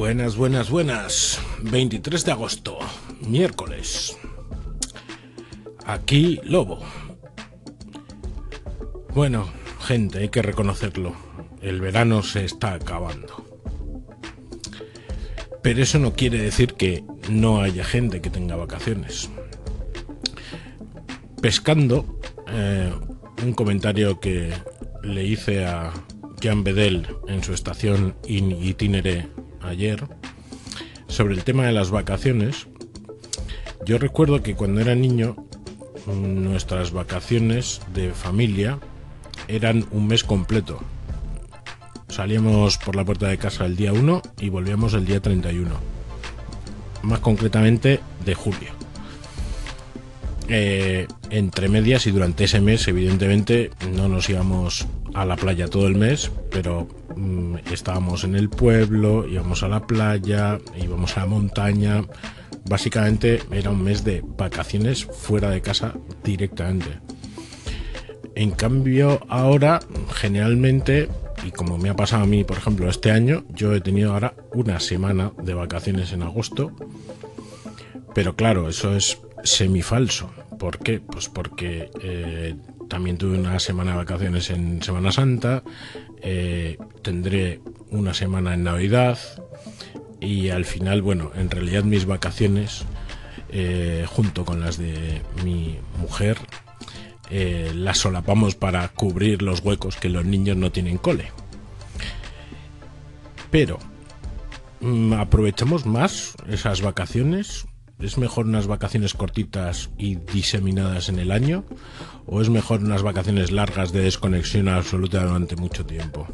Buenas, buenas, buenas. 23 de agosto, miércoles. Aquí Lobo. Bueno, gente, hay que reconocerlo. El verano se está acabando. Pero eso no quiere decir que no haya gente que tenga vacaciones. Pescando, eh, un comentario que le hice a Jan Bedel en su estación in itinere ayer sobre el tema de las vacaciones. Yo recuerdo que cuando era niño nuestras vacaciones de familia eran un mes completo. Salíamos por la puerta de casa el día 1 y volvíamos el día 31. Más concretamente de julio. Eh, entre medias y durante ese mes, evidentemente, no nos íbamos a la playa todo el mes, pero estábamos en el pueblo, íbamos a la playa, íbamos a la montaña. Básicamente era un mes de vacaciones fuera de casa directamente. En cambio, ahora, generalmente, y como me ha pasado a mí, por ejemplo, este año, yo he tenido ahora una semana de vacaciones en agosto. Pero claro, eso es semifalso. ¿Por qué? Pues porque eh, también tuve una semana de vacaciones en Semana Santa, eh, tendré una semana en Navidad y al final, bueno, en realidad mis vacaciones, eh, junto con las de mi mujer, las solapamos para cubrir los huecos que los niños no tienen cole. Pero mm, aprovechamos más esas vacaciones ¿Es mejor unas vacaciones cortitas y diseminadas en el año? ¿O es mejor unas vacaciones largas de desconexión absoluta durante mucho tiempo?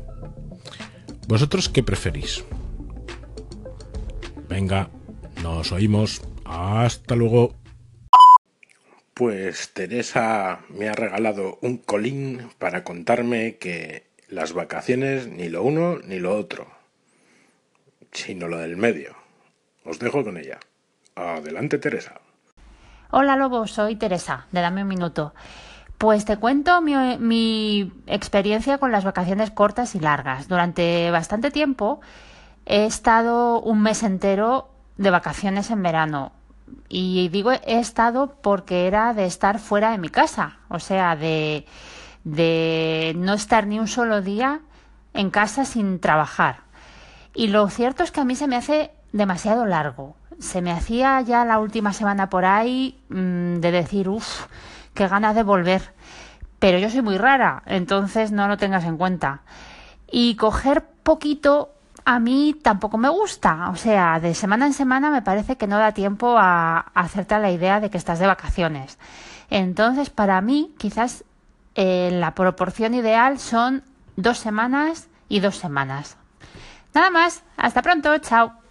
¿Vosotros qué preferís? Venga, nos oímos. Hasta luego. Pues Teresa me ha regalado un colín para contarme que las vacaciones ni lo uno ni lo otro, sino lo del medio. Os dejo con ella. Adelante, Teresa. Hola, Lobo, soy Teresa, de Dame un Minuto. Pues te cuento mi, experiencia con las vacaciones cortas y largas. Durante bastante tiempo he estado un mes entero de vacaciones en verano. Y digo he estado porque era de estar fuera de mi casa, o sea, de, de no estar ni un solo día en casa sin trabajar. Y lo cierto es que a mí se me hace demasiado largo se me hacía ya la última semana por ahí mm, de decir, uff, qué ganas de volver. Pero yo soy muy rara, entonces no lo tengas en cuenta. Y coger poquito a mí tampoco me gusta. O sea, de semana en semana me parece que no da tiempo a, hacerte la idea de que estás de vacaciones. Entonces, para mí, quizás eh, la proporción ideal son dos semanas y dos semanas. Nada más, hasta pronto, chao.